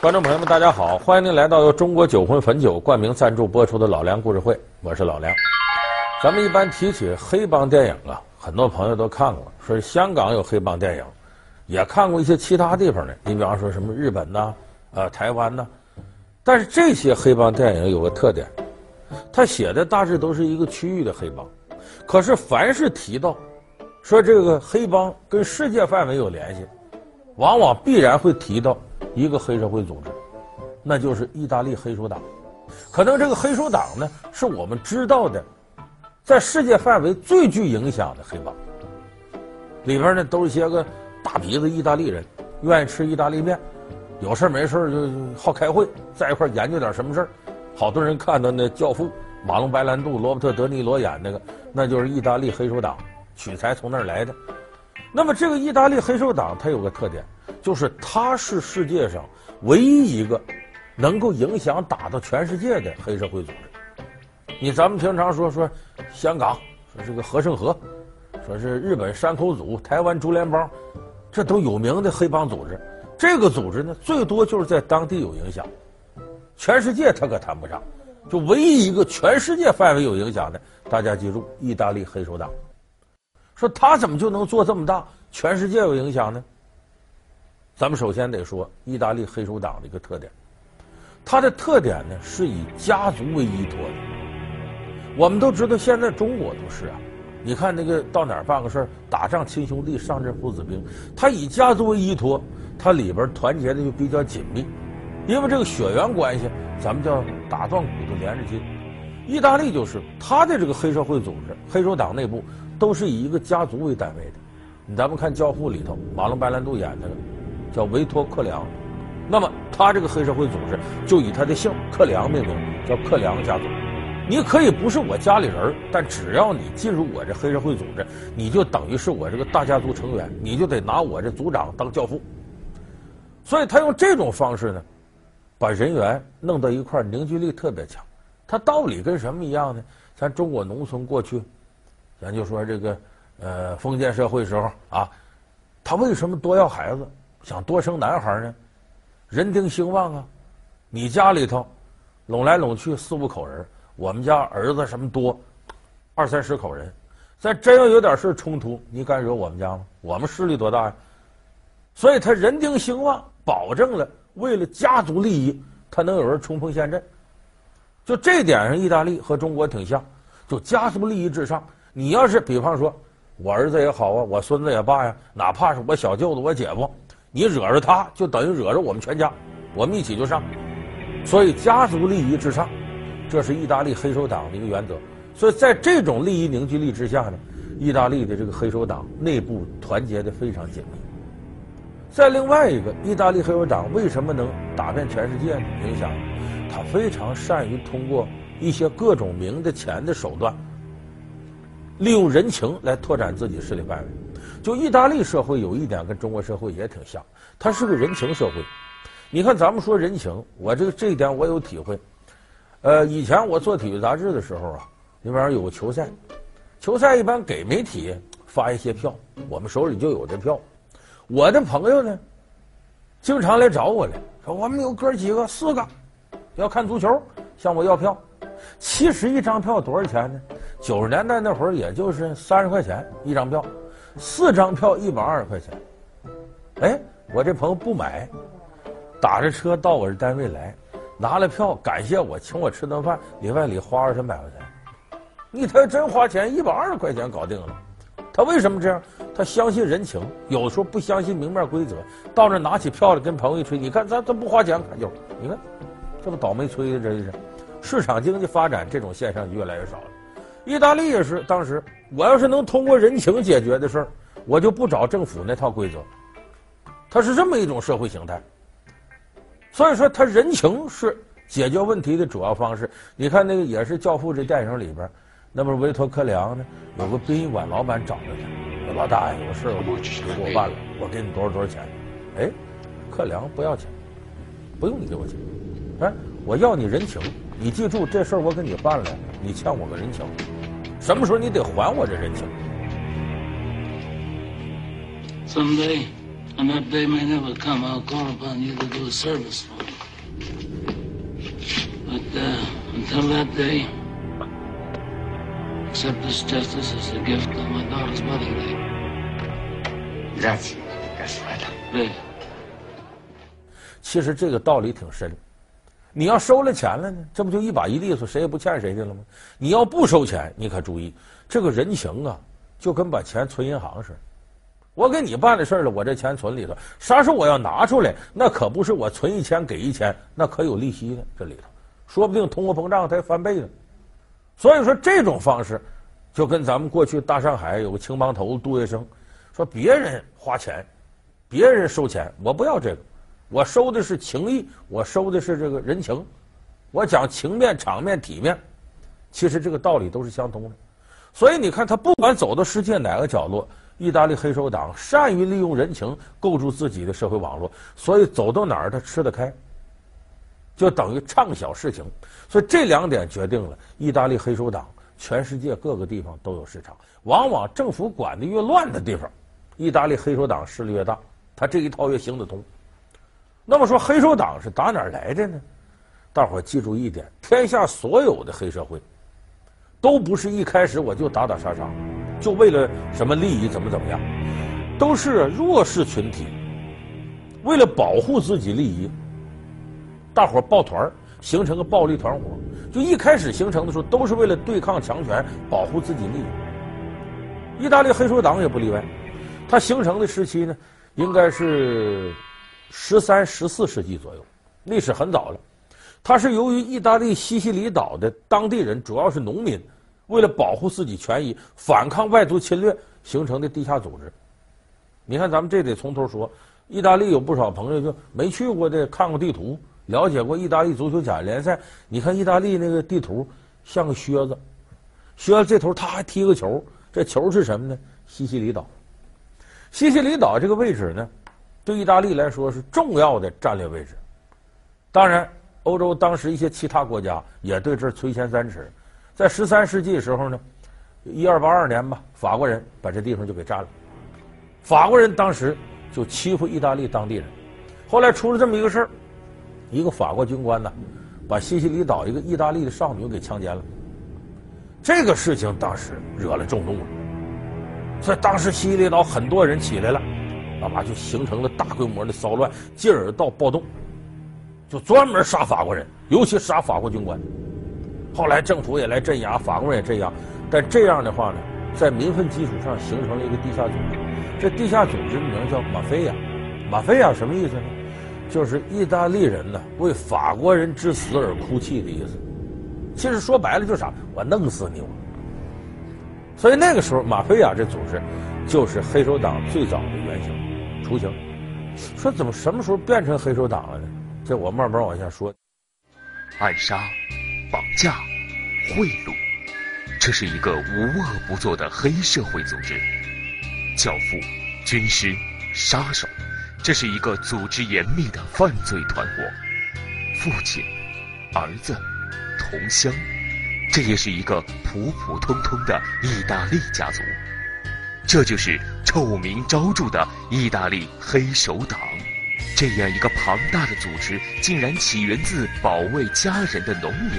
观众朋友们，大家好！欢迎您来到由中国酒魂汾酒冠名赞助播出的《老梁故事会》，我是老梁。咱们一般提起黑帮电影啊，很多朋友都看过，说香港有黑帮电影，也看过一些其他地方的。你比方说什么日本呐、呃台湾呐，但是这些黑帮电影有个特点，他写的大致都是一个区域的黑帮，可是凡是提到说这个黑帮跟世界范围有联系，往往必然会提到。一个黑社会组织，那就是意大利黑手党。可能这个黑手党呢，是我们知道的，在世界范围最具影响的黑帮。里边呢，都是些个大鼻子意大利人，愿意吃意大利面，有事没事就好开会，在一块研究点什么事儿。好多人看到那《教父》，马龙白兰度、罗伯特德尼罗演那个，那就是意大利黑手党，取材从那儿来的。那么这个意大利黑手党，它有个特点。就是他是世界上唯一一个能够影响打到全世界的黑社会组织。你咱们平常说说香港，说这个和盛和，说是日本山口组、台湾竹联帮，这都有名的黑帮组织。这个组织呢，最多就是在当地有影响，全世界他可谈不上。就唯一一个全世界范围有影响的，大家记住，意大利黑手党。说他怎么就能做这么大，全世界有影响呢？咱们首先得说意大利黑手党的一个特点，它的特点呢是以家族为依托的。我们都知道，现在中国都是啊，你看那个到哪儿办个事儿，打仗亲兄弟，上阵父子兵，他以家族为依托，它里边团结的就比较紧密，因为这个血缘关系，咱们叫打断骨头连着筋。意大利就是他的这个黑社会组织，黑手党内部都是以一个家族为单位的。咱们看《教父》里头，马龙白兰度演的。叫维托克良，那么他这个黑社会组织就以他的姓克良命名，叫克良家族。你可以不是我家里人，但只要你进入我这黑社会组织，你就等于是我这个大家族成员，你就得拿我这族长当教父。所以他用这种方式呢，把人员弄到一块，凝聚力特别强。他道理跟什么一样呢？咱中国农村过去，咱就说这个呃封建社会时候啊，他为什么多要孩子？想多生男孩呢，人丁兴旺啊！你家里头拢来拢去四五口人，我们家儿子什么多，二三十口人，再真要有点事冲突，你敢惹我们家吗？我们势力多大呀？所以他人丁兴旺，保证了为了家族利益，他能有人冲锋陷阵。就这点上，意大利和中国挺像，就家族利益至上。你要是比方说，我儿子也好啊，我孙子也罢呀，哪怕是我小舅子、我姐夫。你惹着他，就等于惹着我们全家，我们一起就上。所以家族利益至上，这是意大利黑手党的一个原则。所以在这种利益凝聚力之下呢，意大利的这个黑手党内部团结的非常紧密。再另外一个，意大利黑手党为什么能打遍全世界呢？影响他非常善于通过一些各种名的钱的手段，利用人情来拓展自己势力范围。就意大利社会有一点跟中国社会也挺像，它是个人情社会。你看，咱们说人情，我这个这一点我有体会。呃，以前我做体育杂志的时候啊，那边有个球赛，球赛一般给媒体发一些票，我们手里就有这票。我的朋友呢，经常来找我来，说我们有哥几个四个要看足球，向我要票。其实一张票多少钱呢？九十年代那会儿也就是三十块钱一张票。四张票一百二十块钱，哎，我这朋友不买，打着车到我这单位来，拿了票，感谢我，请我吃顿饭，里外里花二三百块钱。你他要真花钱，一百二十块钱搞定了。他为什么这样？他相信人情，有时候不相信明面规则。到那拿起票来跟朋友一吹，你看咱咱不花钱看就，你看这不倒霉催的，这是。市场经济发展这种现象越来越少了。意大利也是，当时我要是能通过人情解决的事儿，我就不找政府那套规则。它是这么一种社会形态，所以说他人情是解决问题的主要方式。你看那个也是《教父》这电影里边，那不是维托克良呢？有个殡仪馆老板找着他，说老大爷有事儿，给我办了，我给你多少多少钱？哎，克良不要钱，不用你给我钱，哎，我要你人情。你记住这事，我给你办了，你欠我个人情，什么时候你得还我这人情。Someday, and that day may never come, I'll call upon you to do a service for me. But uh, until that day, accept this justice as a gift on my daughter's wedding day. Grazie, Gaspard. Please. 其实这个道理挺深，你要收了钱了呢，这不就一把一利索，谁也不欠谁的了吗？你要不收钱，你可注意，这个人情啊，就跟把钱存银行似的。我给你办的事儿了，我这钱存里头，啥时候我要拿出来，那可不是我存一千给一千，那可有利息呢，这里头，说不定通货膨胀它还翻倍呢。所以说这种方式，就跟咱们过去大上海有个青帮头杜月笙，说别人花钱，别人收钱，我不要这个。我收的是情义，我收的是这个人情，我讲情面、场面、体面，其实这个道理都是相通的。所以你看，他不管走到世界哪个角落，意大利黑手党善于利用人情构筑自己的社会网络，所以走到哪儿他吃得开，就等于畅想事情。所以这两点决定了意大利黑手党全世界各个地方都有市场。往往政府管的越乱的地方，意大利黑手党势力越大，他这一套越行得通。那么说黑手党是打哪儿来的呢？大伙儿记住一点：天下所有的黑社会，都不是一开始我就打打杀杀，就为了什么利益怎么怎么样，都是弱势群体，为了保护自己利益，大伙儿抱团形成个暴力团伙。就一开始形成的时候，都是为了对抗强权，保护自己利益。意大利黑手党也不例外，它形成的时期呢，应该是。十三、十四世纪左右，历史很早了。它是由于意大利西西里岛的当地人，主要是农民，为了保护自己权益、反抗外族侵略形成的地下组织。你看，咱们这得从头说。意大利有不少朋友就没去过的，看过地图，了解过意大利足球甲联赛。你看意大利那个地图像个靴子，靴子这头他还踢个球，这球是什么呢？西西里岛。西西里岛这个位置呢？对意大利来说是重要的战略位置，当然，欧洲当时一些其他国家也对这儿垂涎三尺。在十三世纪的时候呢，一二八二年吧，法国人把这地方就给占了。法国人当时就欺负意大利当地人，后来出了这么一个事儿，一个法国军官呢，把西西里岛一个意大利的少女给强奸了。这个事情当时惹了众怒了，所以当时西西里岛很多人起来了。那嘛就形成了大规模的骚乱，进而到暴动，就专门杀法国人，尤其杀法国军官。后来政府也来镇压，法国人也镇压，但这样的话呢，在民愤基础上形成了一个地下组织。这地下组织名叫马菲亚，马菲亚什么意思呢？就是意大利人呢为法国人之死而哭泣的意思。其实说白了就是啥？我弄死你我！所以那个时候，马菲亚这组织就是黑手党最早的原型。雏形，说怎么什么时候变成黑手党了呢？这我慢慢往下说。暗杀、绑架、贿赂，这是一个无恶不作的黑社会组织。教父、军师、杀手，这是一个组织严密的犯罪团伙。父亲、儿子、同乡，这也是一个普普通通的意大利家族。这就是臭名昭著的意大利黑手党，这样一个庞大的组织，竟然起源自保卫家人的农民。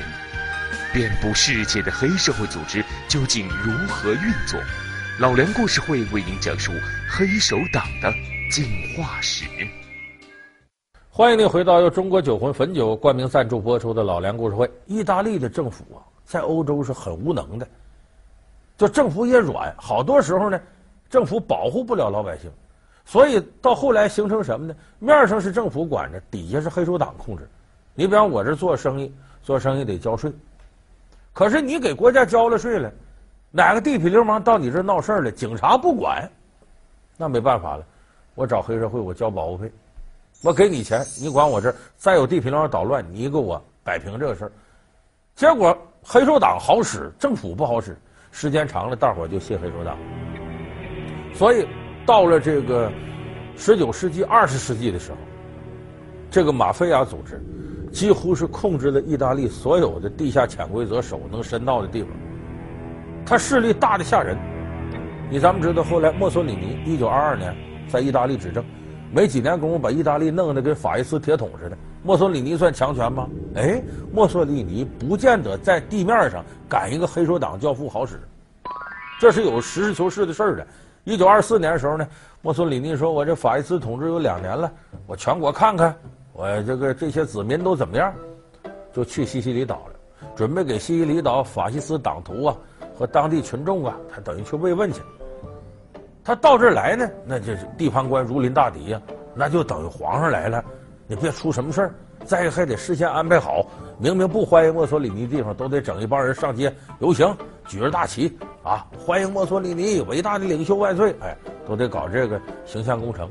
遍布世界的黑社会组织究竟如何运作？老梁故事会为您讲述黑手党的进化史。欢迎您回到由中国酒魂汾酒冠名赞助播出的老梁故事会。意大利的政府啊，在欧洲是很无能的，就政府也软，好多时候呢。政府保护不了老百姓，所以到后来形成什么呢？面上是政府管着，底下是黑手党控制。你比方我这做生意，做生意得交税，可是你给国家交了税了，哪个地痞流氓到你这闹事了，警察不管，那没办法了，我找黑社会，我交保护费，我给你钱，你管我这儿，再有地痞流氓捣乱，你给我摆平这个事儿。结果黑手党好使，政府不好使，时间长了，大伙儿就信黑手党。所以，到了这个十九世纪、二十世纪的时候，这个马菲亚组织几乎是控制了意大利所有的地下潜规则手能伸到的地方。他势力大的吓人。你咱们知道，后来墨索里尼一九二二年在意大利执政，没几年功夫把意大利弄得跟法西斯铁桶似的。墨索里尼算强权吗？哎，墨索里尼不见得在地面上赶一个黑手党教父好使，这是有实事求是的事儿的。一九二四年的时候呢，墨索里尼说：“我这法西斯统治有两年了，我全国看看，我这个这些子民都怎么样？”就去西西里岛了，准备给西西里岛法西斯党徒啊和当地群众啊，他等于去慰问去。他到这儿来呢，那就是地方官如临大敌呀，那就等于皇上来了，你别出什么事儿。再一个还得事先安排好，明明不欢迎墨索里尼地方，都得整一帮人上街游行，举着大旗啊，欢迎墨索里尼，伟大的领袖万岁！哎，都得搞这个形象工程。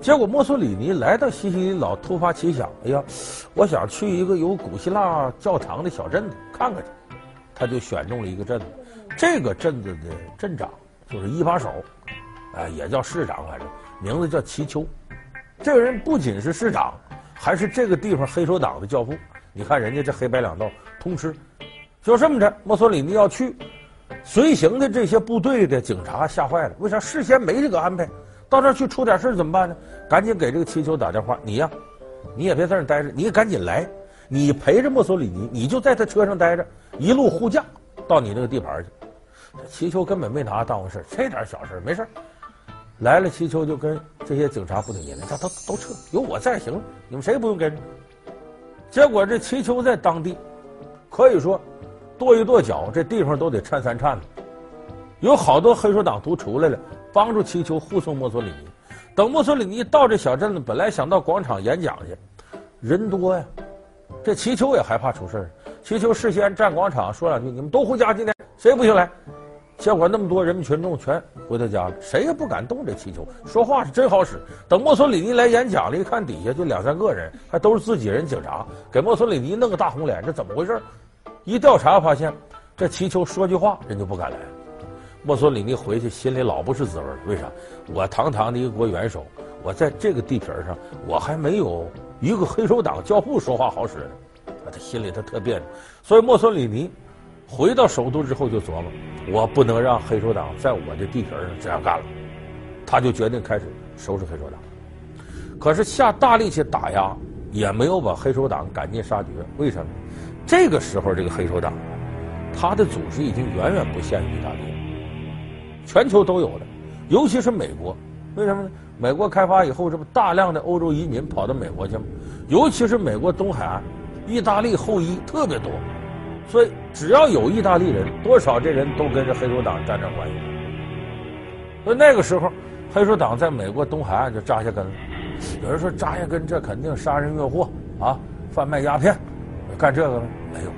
结果墨索里尼来到西西里岛，突发奇想，哎呀，我想去一个有古希腊教堂的小镇子看看去。他就选中了一个镇子，这个镇子的镇长就是一把手，哎，也叫市长，反正名字叫齐丘。这个人不仅是市长。还是这个地方黑手党的教父，你看人家这黑白两道通吃，就这么着。墨索里尼要去，随行的这些部队的警察吓坏了。为啥事先没这个安排？到这儿去出点事怎么办呢？赶紧给这个齐丘打电话，你呀，你也别在这儿待着，你赶紧来，你陪着墨索里尼，你就在他车上待着，一路护驾到你那个地盘去。齐丘根本没拿当回事，这点小事没事。来了，齐丘就跟这些警察部队，你们，他都都撤，有我在行，你们谁也不用跟着。结果这齐丘在当地，可以说跺一跺脚，这地方都得颤三颤的。有好多黑手党徒出来了，帮助齐丘护送墨索里尼。等墨索里尼到这小镇子，本来想到广场演讲去，人多呀，这齐丘也害怕出事儿。齐丘事先站广场说两句：“你们都回家，今天谁也不行来。”结果那么多人民群众全回到家了，谁也不敢动这气球。说话是真好使。等墨索里尼来演讲了，一看底下就两三个人，还都是自己人警察，给墨索里尼弄个大红脸，这怎么回事？一调查发现，这气球说句话，人就不敢来。墨索里尼回去心里老不是滋味。为啥？我堂堂的一个国元首，我在这个地皮上，我还没有一个黑手党教父说话好使呢。他心里他特别扭。所以墨索里尼。回到首都之后就琢磨，我不能让黑手党在我的地皮上这样干了，他就决定开始收拾黑手党。可是下大力气打压，也没有把黑手党赶尽杀绝。为什么？这个时候这个黑手党，他的组织已经远远不限于意大利了，全球都有了，尤其是美国。为什么呢？美国开发以后，这不大量的欧洲移民跑到美国去吗？尤其是美国东海岸，意大利后裔特别多。所以，只要有意大利人，多少这人都跟这黑手党沾点关系。所以那个时候，黑手党在美国东海岸就扎下根了。有人说扎下根，这肯定杀人越货啊，贩卖鸦片，干这个吗？没有。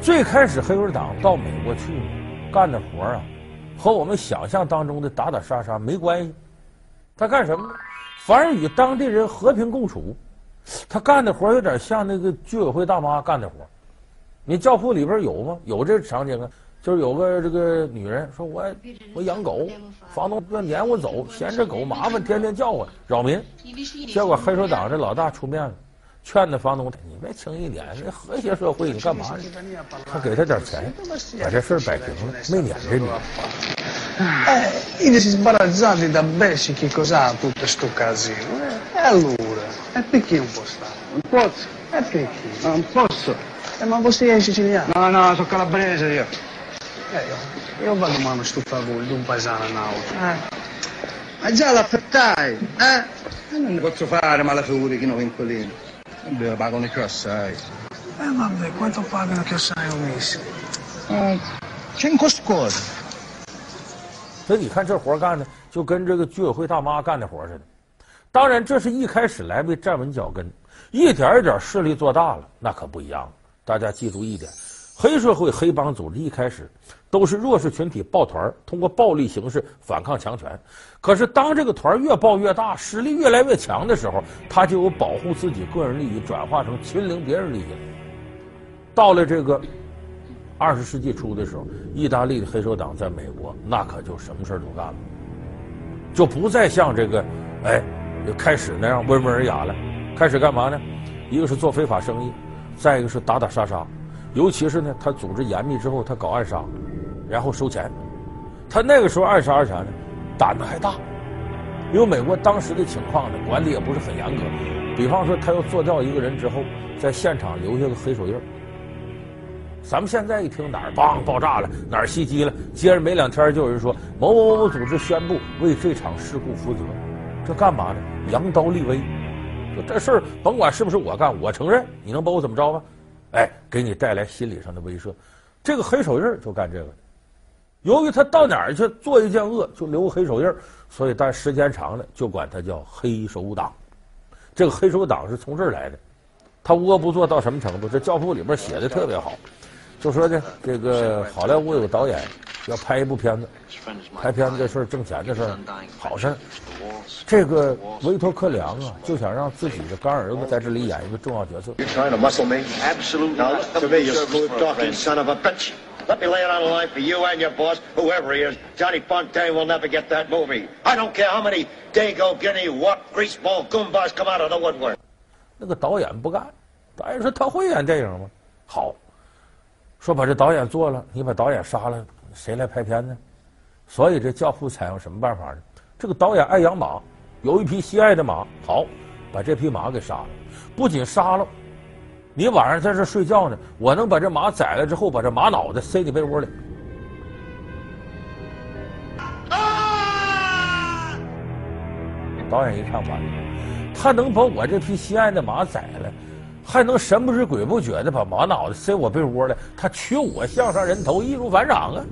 最开始黑手党到美国去干的活啊，和我们想象当中的打打杀杀没关系。他干什么呢？反而与当地人和平共处。他干的活有点像那个居委会大妈干的活。你教父里边有吗？有这场景啊，就是有个这个女人说我：“我我养狗，房东要撵我走，嫌这狗麻烦，天天叫唤扰民。”结果黑手党这老大出面了，劝那房东：“你别轻易撵，这和谐社会，你干嘛呢？”他给他点钱，把这事儿摆平了，没撵这女。哎，你这是巴拉扎的的贝西基科萨杜特斯图卡西，哎，鲁的，哎，别给我说，不，哎，别给，嗯，不说。Eh, ma voi sei siciliano? No, no, sono calabrese io. Eh, io, io vado a sto favore, d'un paesano nauta. Eh. Ma già l'affettai, eh? E non ne posso fare male figure che non vincolino. Beh, pagano più assai. Eh, vabbè, quanto pagano che assai ho messo? Eh, cinque scuole. 所以你看这活干的，就跟这个居委会大妈干的活似的。当然，这是一开始来没站稳脚跟，一点一点势力做大了，那可不一样。大家记住一点，黑社会、黑帮组织一开始都是弱势群体抱团，通过暴力形式反抗强权。可是当这个团越抱越大，实力越来越强的时候，他就有保护自己个人利益转化成侵凌别人利益。到了这个二十世纪初的时候，意大利的黑手党在美国那可就什么事都干了，就不再像这个哎开始那样温文尔雅了，开始干嘛呢？一个是做非法生意。再一个是打打杀杀，尤其是呢，他组织严密之后，他搞暗杀，然后收钱。他那个时候暗杀是啥呢？胆子还大，因为美国当时的情况呢，管理也不是很严格。比方说，他要做掉一个人之后，在现场留下个黑手印。咱们现在一听哪儿梆爆炸了，哪儿袭击了，接着没两天就有人说某某某组织宣布为这场事故负责，这干嘛呢？扬刀立威，这事儿甭管是不是我干，我承认，你能把我怎么着吧？哎，给你带来心理上的威慑。这个黑手印就干这个。由于他到哪儿去做一件恶就留个黑手印，所以但时间长了就管他叫黑手党。这个黑手党是从这儿来的。他无恶不作到什么程度？这教父里边写的特别好。就说呢，这个好莱坞有个导演要拍一部片子，拍片子这事儿挣钱的事儿，好事儿。这个维托克良啊，就想让自己的干儿子在这里演一个重要角色。那个导演不干，导演说他会演电影吗？好。说把这导演做了，你把导演杀了，谁来拍片呢？所以这教父采用什么办法呢？这个导演爱养马，有一匹心爱的马，好，把这匹马给杀了。不仅杀了，你晚上在这睡觉呢，我能把这马宰了之后，把这马脑袋塞你被窝里。啊！导演一看完了，他能把我这匹心爱的马宰了。还能神不知鬼不觉的把马脑袋塞我被窝里，他取我项上人头，易如反掌啊！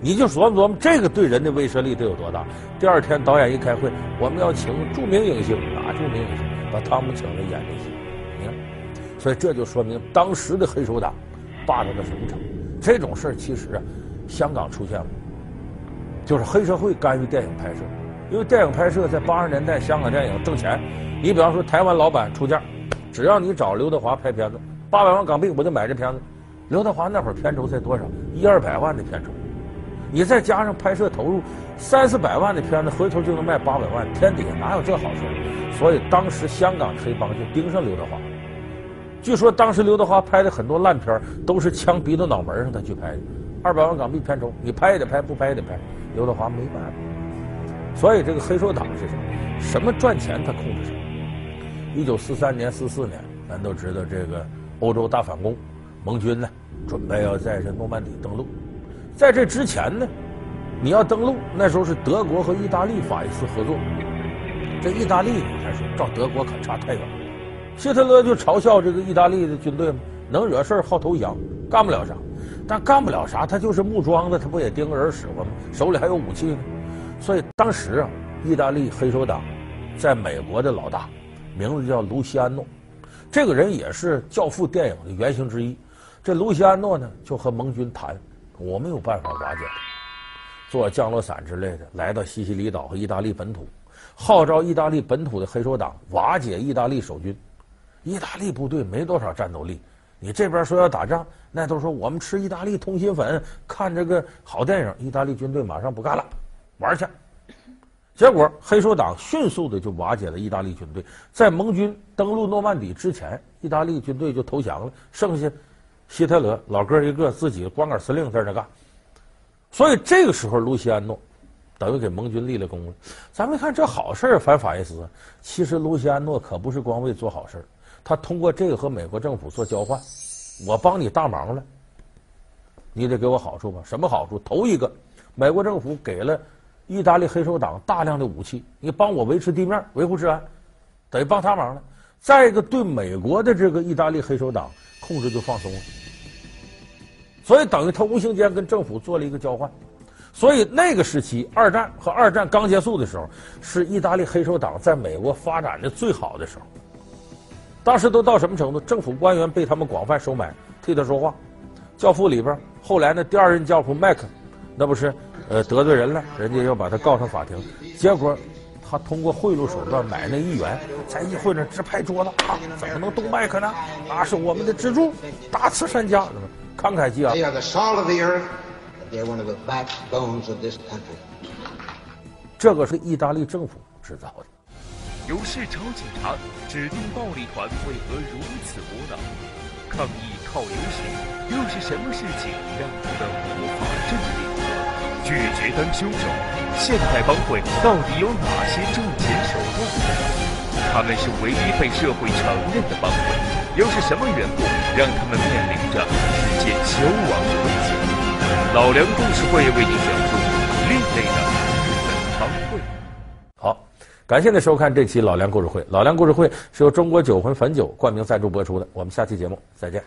你就琢磨琢磨，这个对人的威慑力得有多大？第二天导演一开会，我们要请著名影星，哪著名影星？把汤姆请来演这戏，你看，所以这就说明当时的黑手党霸道到什么程度？这种事儿其实啊，香港出现过，就是黑社会干预电影拍摄，因为电影拍摄在八十年代香港电影挣钱，你比方说台湾老板出价。只要你找刘德华拍片子，八百万港币我就买这片子。刘德华那会儿片酬才多少？一二百万的片酬，你再加上拍摄投入，三四百万的片子，回头就能卖八百万，天底下哪有这好事？所以当时香港黑帮就盯上刘德华。据说当时刘德华拍的很多烂片都是枪逼到脑门上他去拍的。二百万港币片酬，你拍也得拍，不拍也得拍。刘德华没办法。所以这个黑手党是什么？什么赚钱他控制什么。一九四三年、四四年，咱都知道这个欧洲大反攻，盟军呢准备要在这诺曼底登陆。在这之前呢，你要登陆，那时候是德国和意大利法西斯合作。这意大利你看说，照德国可差太远。希特勒就嘲笑这个意大利的军队嘛，能惹事好投降，干不了啥。但干不了啥，他就是木桩子，他不也盯个人使唤吗？手里还有武器呢。所以当时啊，意大利黑手党在美国的老大。名字叫卢西安诺，这个人也是《教父》电影的原型之一。这卢西安诺呢，就和盟军谈，我没有办法瓦解他，做降落伞之类的，来到西西里岛和意大利本土，号召意大利本土的黑手党瓦解意大利守军。意大利部队没多少战斗力，你这边说要打仗，那都说我们吃意大利通心粉，看这个好电影，意大利军队马上不干了，玩去。结果，黑手党迅速的就瓦解了意大利军队。在盟军登陆诺曼底之前，意大利军队就投降了，剩下希特勒老哥一个自己光杆司令在那干。所以这个时候，卢西安诺等于给盟军立了功了。咱们看这好事反法西斯，其实卢西安诺可不是光为做好事，他通过这个和美国政府做交换，我帮你大忙了，你得给我好处吧？什么好处？头一个，美国政府给了。意大利黑手党大量的武器，你帮我维持地面，维护治安，等于帮他忙了。再一个，对美国的这个意大利黑手党控制就放松了，所以等于他无形间跟政府做了一个交换。所以那个时期，二战和二战刚结束的时候，是意大利黑手党在美国发展的最好的时候。当时都到什么程度？政府官员被他们广泛收买，替他说话。教父里边，后来呢，第二任教父麦克，那不是。呃，得罪人了，人家要把他告上法庭，结果他通过贿赂手段买那议员，在议会上直拍桌子啊，怎么能动麦克呢？那是我们的支柱，大慈善家，慷慨激昂。这个是意大利政府制造的。有市超警察指定暴力团为何如此窝囊？抗议靠流血，又是什么事情让他们无法镇定？拒绝当凶手，现代帮会到底有哪些赚钱手段？他们是唯一被社会承认的帮会，又是什么缘故让他们面临着直接消亡的危险？老梁故事会为您讲述另类的日本帮会。好，感谢您收看这期老梁故事会。老梁故事会是由中国酒魂汾酒冠名赞助播出的。我们下期节目再见。